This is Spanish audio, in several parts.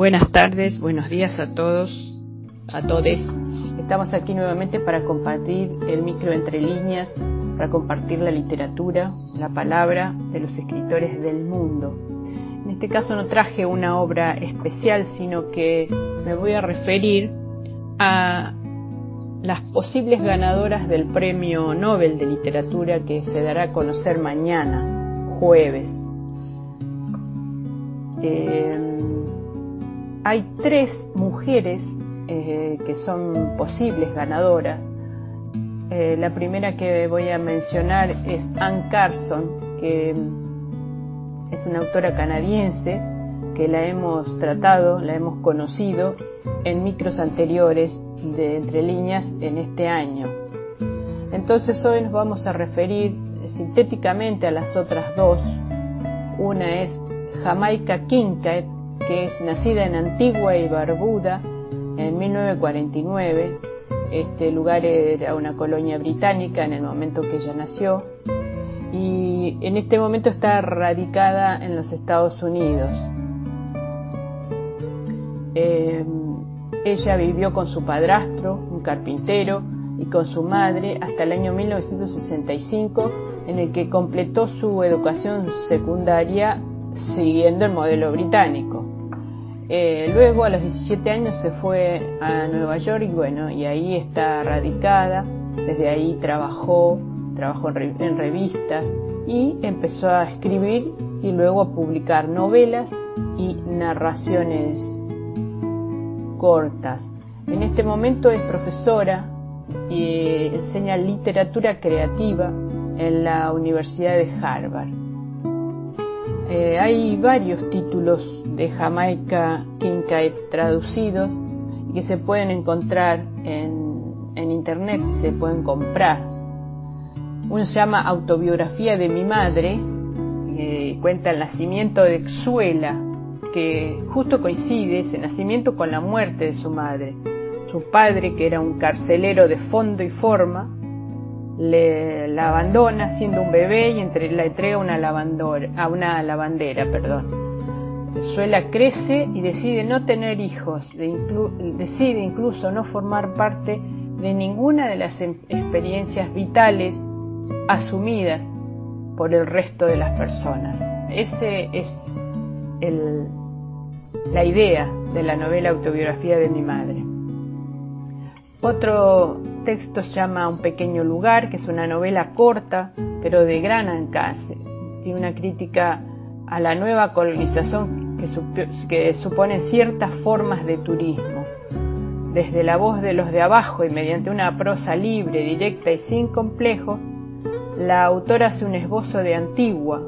Buenas tardes, buenos días a todos, a todes. Estamos aquí nuevamente para compartir el micro entre líneas, para compartir la literatura, la palabra de los escritores del mundo. En este caso no traje una obra especial, sino que me voy a referir a las posibles ganadoras del Premio Nobel de Literatura que se dará a conocer mañana, jueves. Eh, hay tres mujeres eh, que son posibles ganadoras. Eh, la primera que voy a mencionar es Anne Carson, que es una autora canadiense que la hemos tratado, la hemos conocido en micros anteriores de Entre Líneas en este año. Entonces hoy nos vamos a referir sintéticamente a las otras dos. Una es Jamaica Kincaid, que es nacida en Antigua y Barbuda en 1949. Este lugar era una colonia británica en el momento que ella nació y en este momento está radicada en los Estados Unidos. Eh, ella vivió con su padrastro, un carpintero, y con su madre hasta el año 1965, en el que completó su educación secundaria siguiendo el modelo británico. Eh, luego a los 17 años se fue a Nueva York y bueno, y ahí está radicada, desde ahí trabajó, trabajó en revistas y empezó a escribir y luego a publicar novelas y narraciones cortas. En este momento es profesora y enseña literatura creativa en la Universidad de Harvard. Eh, hay varios títulos de Jamaica Kincaid traducidos que se pueden encontrar en, en internet, se pueden comprar. Uno se llama Autobiografía de mi madre, y cuenta el nacimiento de Xuela, que justo coincide ese nacimiento con la muerte de su madre. Su padre, que era un carcelero de fondo y forma, le, la abandona siendo un bebé y entre, la entrega una a una lavandera. Perdón. Suela crece y decide no tener hijos, decide incluso no formar parte de ninguna de las em, experiencias vitales asumidas por el resto de las personas. Ese es la idea de la novela autobiografía de mi madre. Otro texto se llama Un pequeño lugar, que es una novela corta, pero de gran alcance. Tiene una crítica a la nueva colonización que, supone ciertas formas de turismo. Desde la voz de los de abajo y mediante una prosa libre, directa y sin complejos, la autora hace un esbozo de Antigua,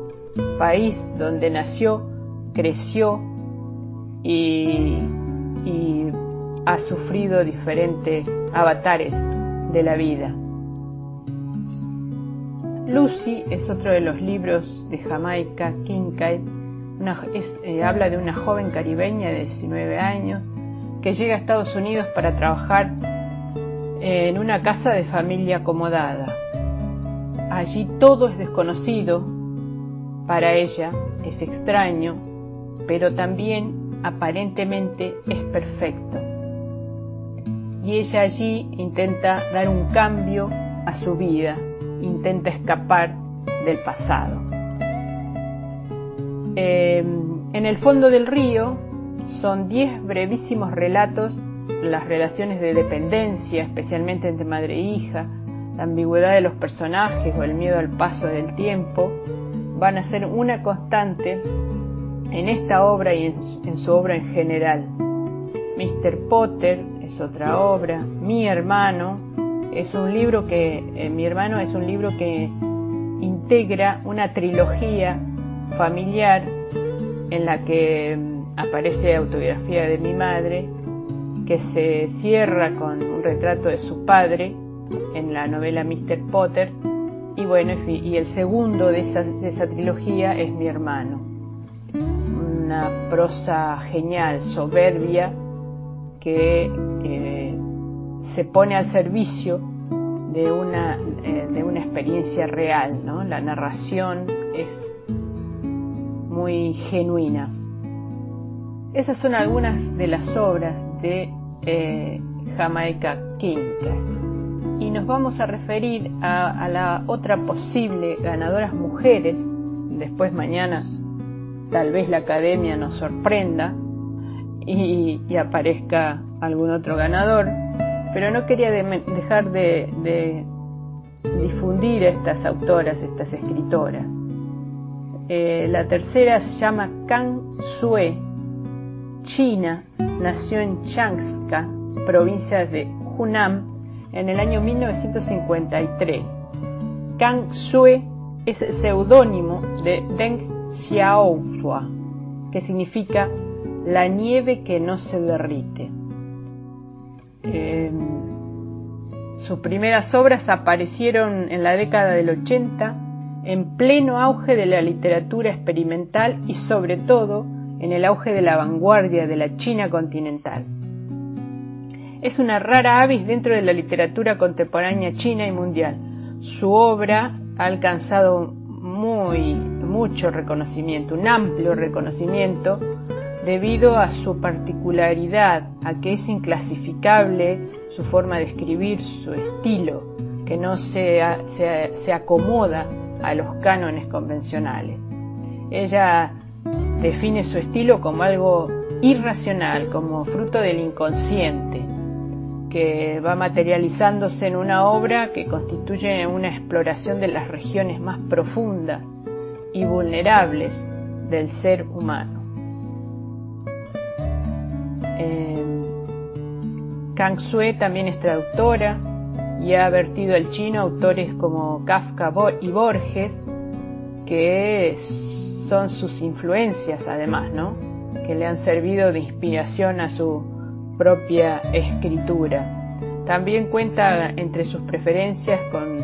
país donde nació, creció y ha sufrido diferentes avatares de la vida. Lucy es otro de los libros de Jamaica Kincaid. Eh, habla de una joven caribeña de 19 años que llega a Estados Unidos para trabajar en una casa de familia acomodada. Allí todo es desconocido para ella, es extraño, pero también aparentemente es perfecto. Y ella allí intenta dar un cambio a su vida intenta escapar del pasado. Em, en el fondo del río son diez brevísimos relatos, las relaciones de dependencia, especialmente entre madre e hija, la ambigüedad de los personajes o el miedo al paso del tiempo, van a ser una constante en esta obra y en su obra en general. Mr. Potter es otra obra, Mi hermano, es un libro que, eh, mi hermano, es un libro que integra una trilogía familiar en la que mm, aparece autobiografía de mi madre, que se cierra con un retrato de su padre en la novela Mr. Potter, y bueno, y el segundo de esa, de esa trilogía es mi hermano. Una prosa genial, soberbia, que se pone al servicio de una, eh, de una experiencia real, ¿no? La narración es muy genuina. Esas son algunas de las obras de eh, Jamaica Quinta. Y nos vamos a referir a, la otra posible ganadoras mujeres. Después mañana tal vez la academia nos sorprenda y, aparezca algún otro ganador. Pero no quería dejar de, difundir a estas autoras, estas escritoras. Eh, la tercera se llama Kang Sue, China, nació en Changska, provincia de Hunan, en el año 1953. Kang Sue es el seudónimo de Deng Xiaohua, que significa la nieve que no se derrite. Em, sus primeras obras aparecieron en la década del 80 en pleno auge de la literatura experimental y sobre todo en el auge de la vanguardia de la China continental. Es una rara avis dentro de la literatura contemporánea china y mundial. Su obra ha alcanzado muy mucho reconocimiento, un amplio reconocimiento debido a su particularidad, a que es inclasificable su forma de escribir, su estilo, que no se, se acomoda a los cánones convencionales. Ella define su estilo como algo irracional, como fruto del inconsciente, que va materializándose en una obra que constituye una exploración de las regiones más profundas y vulnerables del ser humano. Eh, Kang Sue también es traductora y ha vertido al chino autores como Kafka y Borges, que son sus influencias además, ¿no? Que le han servido de inspiración a su propia escritura. También cuenta entre sus preferencias con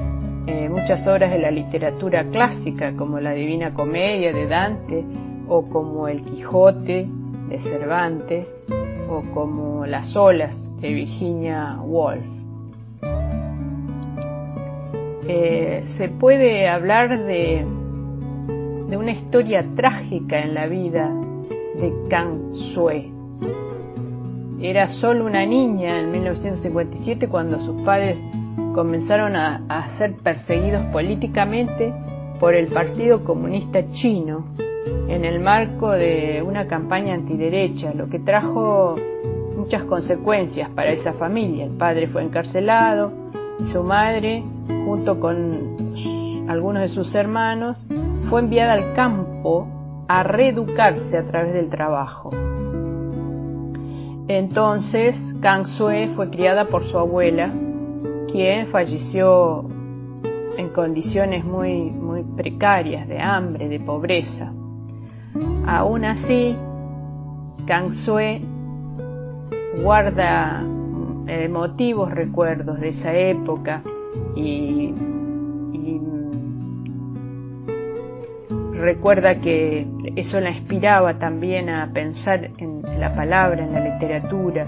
eh, muchas obras de la literatura clásica, como la Divina Comedia de Dante, o como El Quijote de Cervantes, o como Las olas de Virginia Woolf. Eh, se puede hablar de, de una historia trágica en la vida de Kang Sue. Era solo una niña en 1957 cuando sus padres comenzaron a, a ser perseguidos políticamente por el Partido Comunista Chino en el marco de una campaña antiderecha, lo que trajo muchas consecuencias para esa familia. El padre fue encarcelado y su madre, junto con algunos de sus hermanos, fue enviada al campo a reeducarse a través del trabajo. Entonces, Kang Sue fue criada por su abuela, quien falleció en condiciones muy, muy precarias, de hambre, de pobreza. Aún así, Kang Sue guarda emotivos recuerdos de esa época y recuerda que eso la inspiraba también a pensar en la palabra, en la literatura,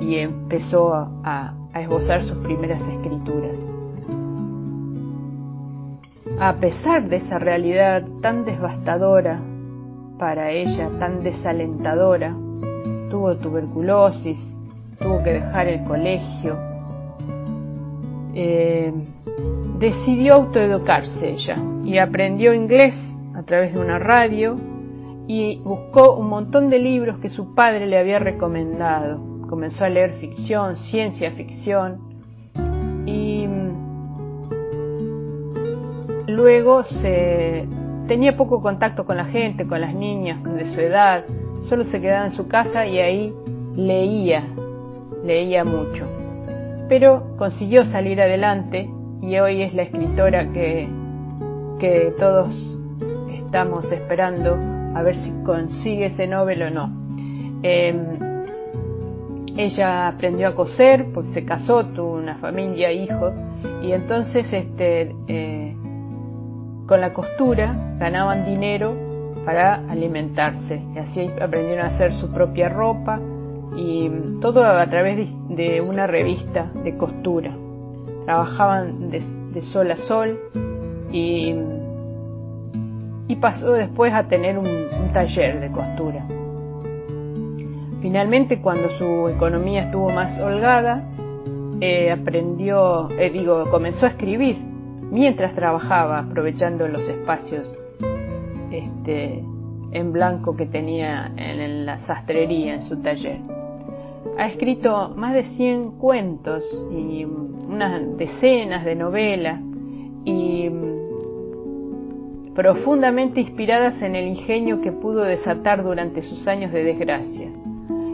y empezó a, esbozar sus primeras escrituras. A pesar de esa realidad tan devastadora para ella, tan desalentadora, tuvo tuberculosis, tuvo que dejar el colegio, eh, decidió autoeducarse ella y aprendió inglés a través de una radio y buscó un montón de libros que su padre le había recomendado. Comenzó a leer ficción, ciencia ficción y luego se tenía poco contacto con la gente, con las niñas de su edad, solo se quedaba en su casa y ahí leía, leía mucho. Pero consiguió salir adelante y hoy es la escritora que, que todos estamos esperando a ver si consigue ese Nobel o no. Em, ella aprendió a coser porque se casó, tuvo una familia, hijos, y entonces este, eh, con la costura ganaban dinero para alimentarse. Y así aprendieron a hacer su propia ropa y todo a través de, una revista de costura. Trabajaban de, sol a sol y y pasó después a tener un, taller de costura. Finalmente, cuando su economía estuvo más holgada, eh, aprendió, eh, digo, comenzó a escribir mientras trabajaba, aprovechando los espacios este, en blanco que tenía en la sastrería, en su taller. Ha escrito más de 100 cuentos y unas decenas de novelas mm, profundamente inspiradas en el ingenio que pudo desatar durante sus años de desgracia.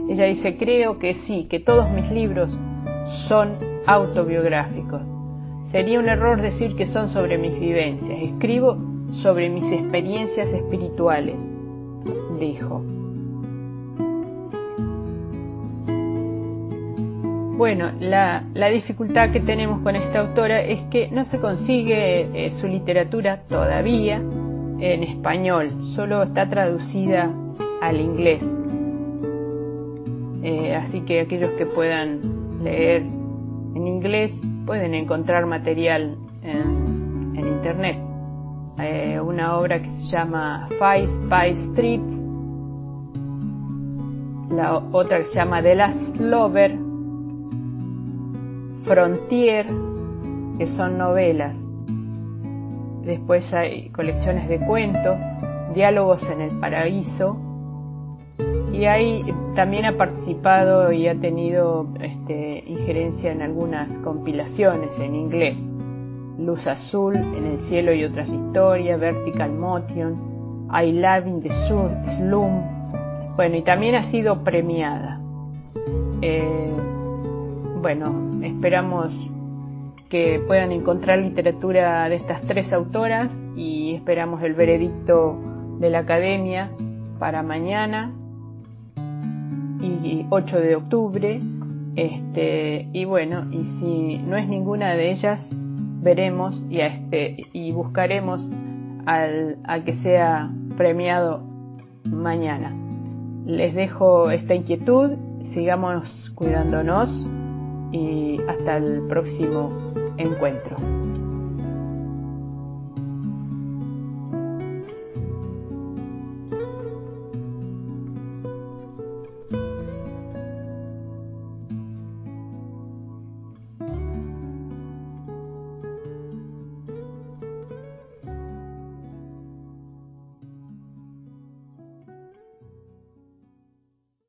Ella dice, creo que sí, que todos mis libros son autobiográficos. Sería un error decir que son sobre mis vivencias. Escribo sobre mis experiencias espirituales, dijo. Bueno, la, dificultad que tenemos con esta autora es que no se consigue eh, su literatura todavía en español, solo está traducida al inglés. Eh, así que aquellos que puedan leer en inglés pueden encontrar material en, internet. Eh, una obra que se llama Five by Street, la otra que se llama The Last Lover, Frontier, que son novelas. Después hay colecciones de cuentos, Diálogos en el Paraíso, y ahí también ha participado y ha tenido este, injerencia en algunas compilaciones en inglés. Luz Azul, En el Cielo y otras historias, Vertical Motion, I Love in the Sur, Slum. Bueno, y también ha sido premiada. Eh, bueno, esperamos que puedan encontrar literatura de estas tres autoras y esperamos el veredicto de la academia para mañana y 8 de octubre. Este, y bueno, y si no es ninguna de ellas, veremos y, este, y buscaremos al, a que sea premiado mañana. Les dejo esta inquietud, sigamos cuidándonos y hasta el próximo encuentro.